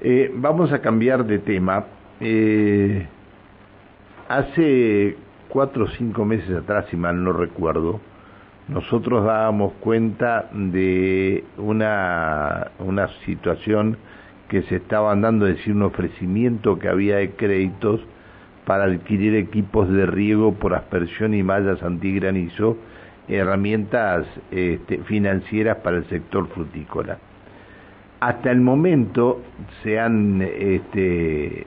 Eh, vamos a cambiar de tema. Eh, hace cuatro o cinco meses atrás, si mal no recuerdo, nosotros dábamos cuenta de una, una situación que se estaba dando, es decir, un ofrecimiento que había de créditos para adquirir equipos de riego por aspersión y mallas antigranizo, herramientas este, financieras para el sector frutícola. Hasta el momento se han, este,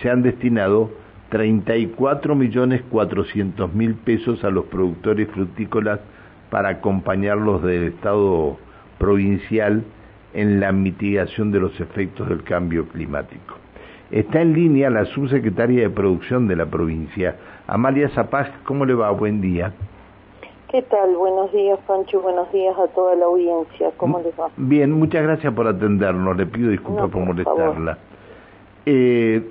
se han destinado 34 millones 400 mil pesos a los productores frutícolas para acompañarlos del Estado provincial en la mitigación de los efectos del cambio climático. Está en línea la subsecretaria de Producción de la provincia, Amalia Zapaz. ¿Cómo le va? Buen día. ¿Qué tal? Buenos días, Pancho. Buenos días a toda la audiencia. ¿Cómo les va? Bien, muchas gracias por atendernos. Le pido disculpas por, molestarla. Eh,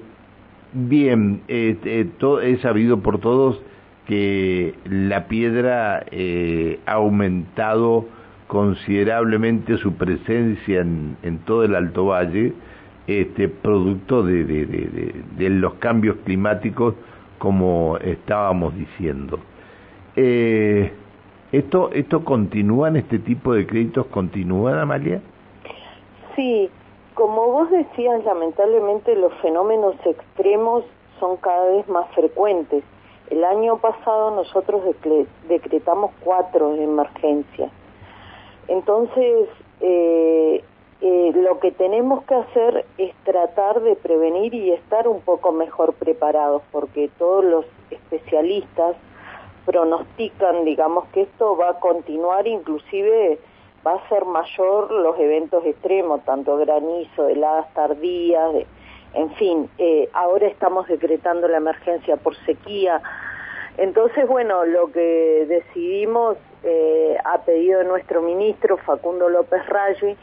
bien, eh, eh he sabido por todos que la piedra eh, ha aumentado considerablemente su presencia en, en todo el Alto Valle este, producto de, de, los cambios climáticos, como estábamos diciendo. Eh, ¿esto, ¿Esto continúan, este tipo de créditos continúan, Amalia? Sí, como vos decías, lamentablemente los fenómenos extremos son cada vez más frecuentes. El año pasado nosotros decretamos cuatro de emergencia. Entonces, eh, eh, lo que tenemos que hacer es tratar de prevenir y estar un poco mejor preparados, porque todos los especialistas pronostican, digamos, que esto va a continuar, inclusive va a ser mayor los eventos extremos, tanto granizo, heladas tardías, en fin, eh, ahora estamos decretando la emergencia por sequía. Entonces, bueno, lo que decidimos eh, a pedido de nuestro ministro Facundo López Raggi,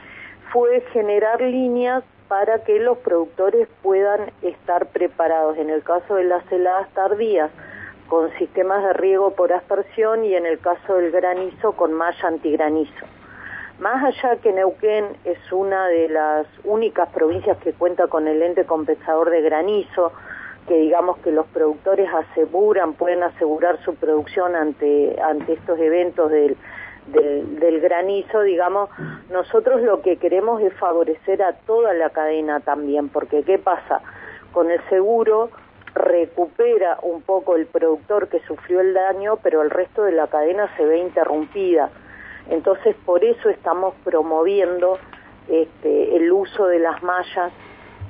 fue generar líneas para que los productores puedan estar preparados. En el caso de las heladas tardías, con sistemas de riego por aspersión y en el caso del granizo, con malla antigranizo. Más allá que Neuquén es una de las únicas provincias que cuenta con el ente compensador de granizo, que digamos que los productores aseguran, pueden asegurar su producción ante, ante estos eventos del del, granizo, digamos, nosotros lo que queremos es favorecer a toda la cadena también, porque ¿qué pasa? Con el seguro recupera un poco el productor que sufrió el daño, pero el resto de la cadena se ve interrumpida. Entonces, por eso estamos promoviendo este, el uso de las mallas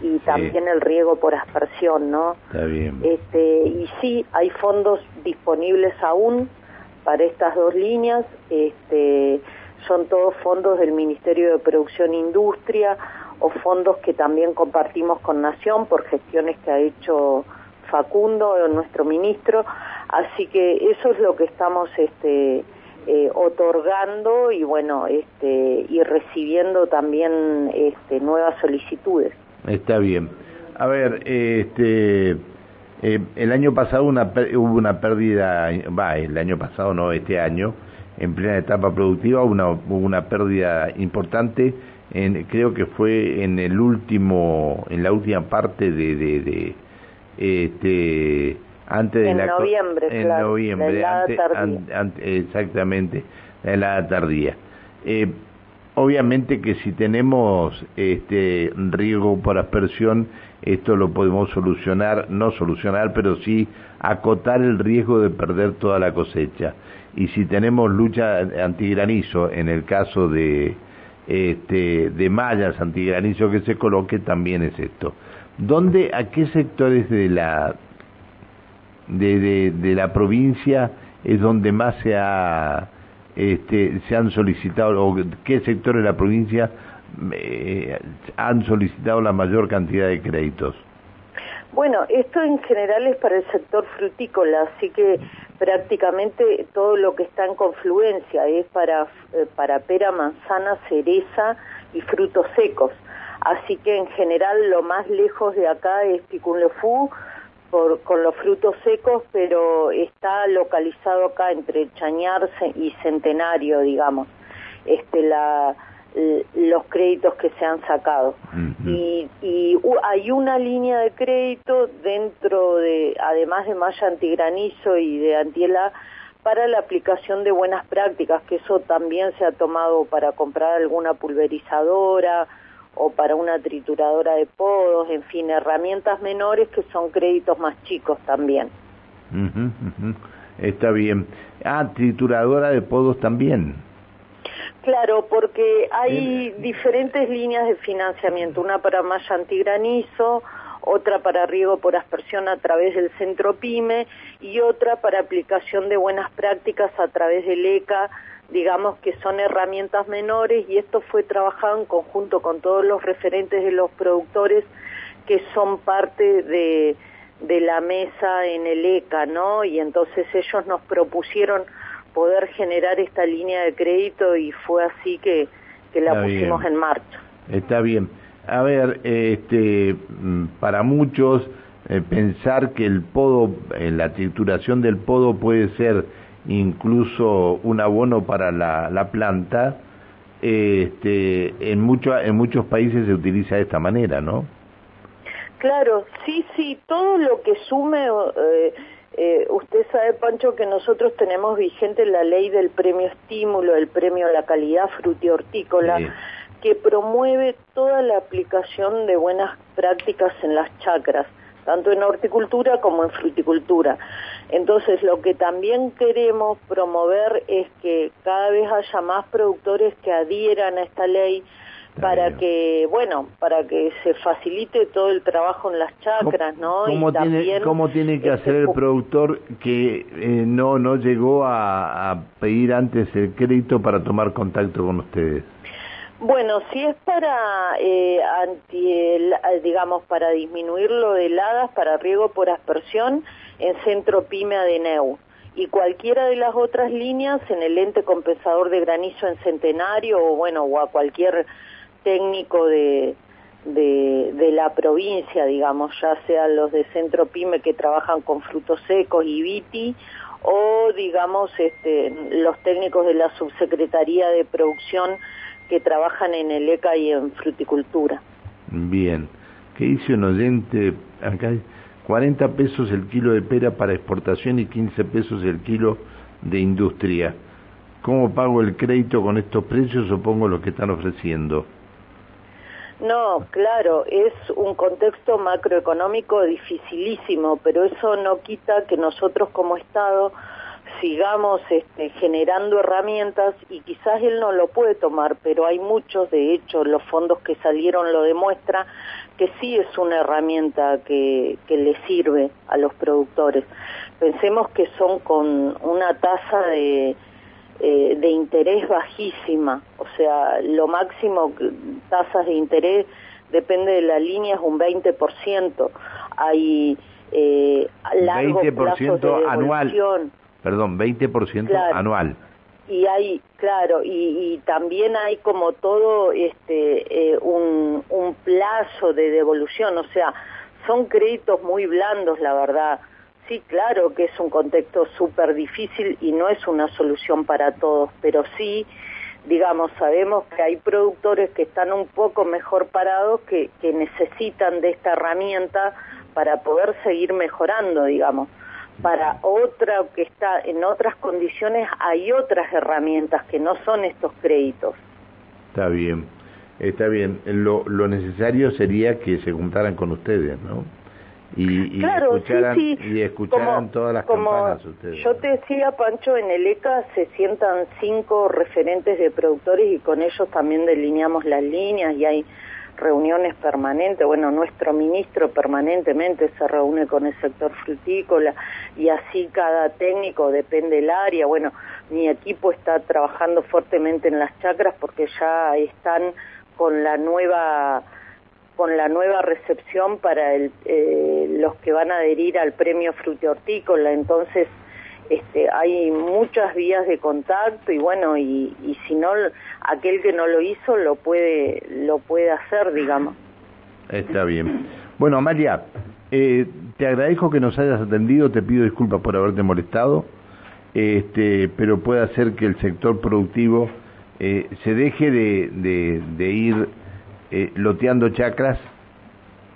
y también el riego por aspersión, ¿no? Está bien. Este, y sí, hay fondos disponibles aún para estas dos líneas. Este, son todos fondos del Ministerio de Producción e Industria o fondos que también compartimos con Nación por gestiones que ha hecho Facundo, nuestro ministro. Así que eso es lo que estamos este, eh, otorgando y bueno, este, y recibiendo también este, nuevas solicitudes. Está bien. A ver, este eh, el año pasado una, hubo una pérdida, va, el año pasado no, este año, en plena etapa productiva, una, hubo una pérdida importante, en, creo que fue en el último, en la última parte de, este, antes de en la noviembre, en noviembre, exactamente, la helada tardía. Eh, obviamente que si tenemos este riego por aspersión esto lo podemos solucionar, no solucionar, pero sí acotar el riesgo de perder toda la cosecha. Y si tenemos lucha antigranizo, en el caso de, este, de mallas antigranizo que se coloque, también es esto. ¿Dónde, a qué sectores de la, de, de, la provincia es donde más se ha, este, se han solicitado, o qué sectores de la provincia eh, han solicitado la mayor cantidad de créditos? Bueno, esto en general es para el sector frutícola, así que prácticamente todo lo que está en confluencia es para, eh, para pera, manzana, cereza y frutos secos. Así que en general lo más lejos de acá es Picunlefú por, con los frutos secos, pero está localizado acá entre Chañarse y Centenario, digamos. Este, la, los créditos que se han sacado. Y, hay una línea de crédito dentro de, además de malla antigranizo y de antiela, para la aplicación de buenas prácticas, que eso también se ha tomado para comprar alguna pulverizadora o para una trituradora de podos, en fin, herramientas menores que son créditos más chicos también. Está bien. Ah, trituradora de podos también. Claro, porque hay diferentes líneas de financiamiento, una para malla antigranizo, otra para riego por aspersión a través del centro PYME y otra para aplicación de buenas prácticas a través del ECA, digamos que son herramientas menores y esto fue trabajado en conjunto con todos los referentes de los productores que son parte de, de la mesa en el ECA, ¿no? Y entonces ellos nos propusieron poder generar esta línea de crédito y fue así que, que la pusimos en marcha. Está bien. A ver, este, mm, para muchos eh, pensar que el podo, eh, la trituración del podo puede ser incluso un abono para la, la planta, este, en, mucho, en muchos países se utiliza de esta manera, ¿no? Claro, sí, sí, todo lo que sume... Eh, eh, usted sabe, Pancho, que nosotros tenemos vigente la ley del premio estímulo, el premio a la calidad frutihortícola, que promueve toda la aplicación de buenas prácticas en las chacras, tanto en horticultura como en fruticultura. Entonces, lo que también queremos promover es que cada vez haya más productores que adhieran a esta ley, para que, bueno, para que se facilite todo el trabajo en las chacras, ¿no? ¿Cómo, tiene, ¿cómo tiene que hacer el productor que eh, no, no llegó a, pedir antes el crédito para tomar contacto con ustedes? Bueno, si es para, eh, anti, digamos, para disminuir lo de heladas, para riego por aspersión, en Centro PYME Adeneu y cualquiera de las otras líneas en el ente compensador de granizo en Centenario o bueno, o a cualquier técnico de, de, la provincia, digamos, ya sean los de Centro Pyme que trabajan con frutos secos y viti, o digamos este, los técnicos de la Subsecretaría de Producción que trabajan en el ECA y en fruticultura. Bien, ¿qué dice un oyente? Acá 40 pesos el kilo de pera para exportación y 15 pesos el kilo de industria. ¿Cómo pago el crédito con estos precios o pongo lo que están ofreciendo? No, claro, es un contexto macroeconómico dificilísimo, pero eso no quita que nosotros como Estado sigamos este, generando herramientas y quizás él no lo puede tomar, pero hay muchos, de hecho, los fondos que salieron lo demuestra, que sí es una herramienta que, que le sirve a los productores. Pensemos que son con una tasa de eh, de interés bajísima, o sea, lo máximo tasas de interés depende de la línea es un 20%. Hay eh, largo 20% de anual. Perdón, 20% anual. Y hay, claro, y, también hay como todo este eh, un, un plazo de devolución, o sea, son créditos muy blandos, la verdad Sí, claro que es un contexto súper difícil y no es una solución para todos, pero sí, digamos, sabemos que hay productores que están un poco mejor parados, que, que necesitan de esta herramienta para poder seguir mejorando, digamos. Para otra que está en otras condiciones hay otras herramientas que no son estos créditos. Está bien, está bien. Lo, lo necesario sería que se juntaran con ustedes, ¿no? y, escucharan, y escucharan todas las campanas ustedes. Yo te decía, Pancho, en el ECA se sientan cinco referentes de productores y con ellos también delineamos las líneas y hay reuniones permanentes. Bueno, nuestro ministro permanentemente se reúne con el sector frutícola y así cada técnico depende del área. Bueno, mi equipo está trabajando fuertemente en las chacras porque ya están con la nueva con la nueva recepción para el, eh, los que van a adherir al premio frutihortícola. Entonces, este, hay muchas vías de contacto y bueno, y, si no, aquel que no lo hizo lo puede, lo puede hacer, digamos. Está bien. Bueno, Amalia, eh, te agradezco que nos hayas atendido, te pido disculpas por haberte molestado, este, pero puede hacer que el sector productivo eh, se deje de, de, ir eh, loteando chacras,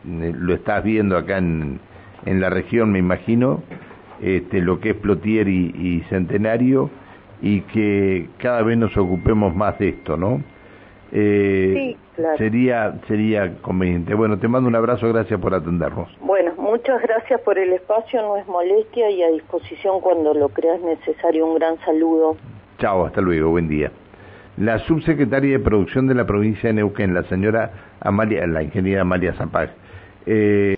eh, lo estás viendo acá en, en la región, me imagino, este, lo que es Plotier y, Centenario, y que cada vez nos ocupemos más de esto, ¿no? sí, claro. Sería, sería conveniente. Bueno, te mando un abrazo, gracias por atendernos. Bueno, muchas gracias por el espacio, no es molestia y a disposición cuando lo creas necesario. Un gran saludo. Chao, hasta luego, buen día la subsecretaria de Producción de la provincia de Neuquén, la señora Amalia, la ingeniera Amalia Zapag. Eh,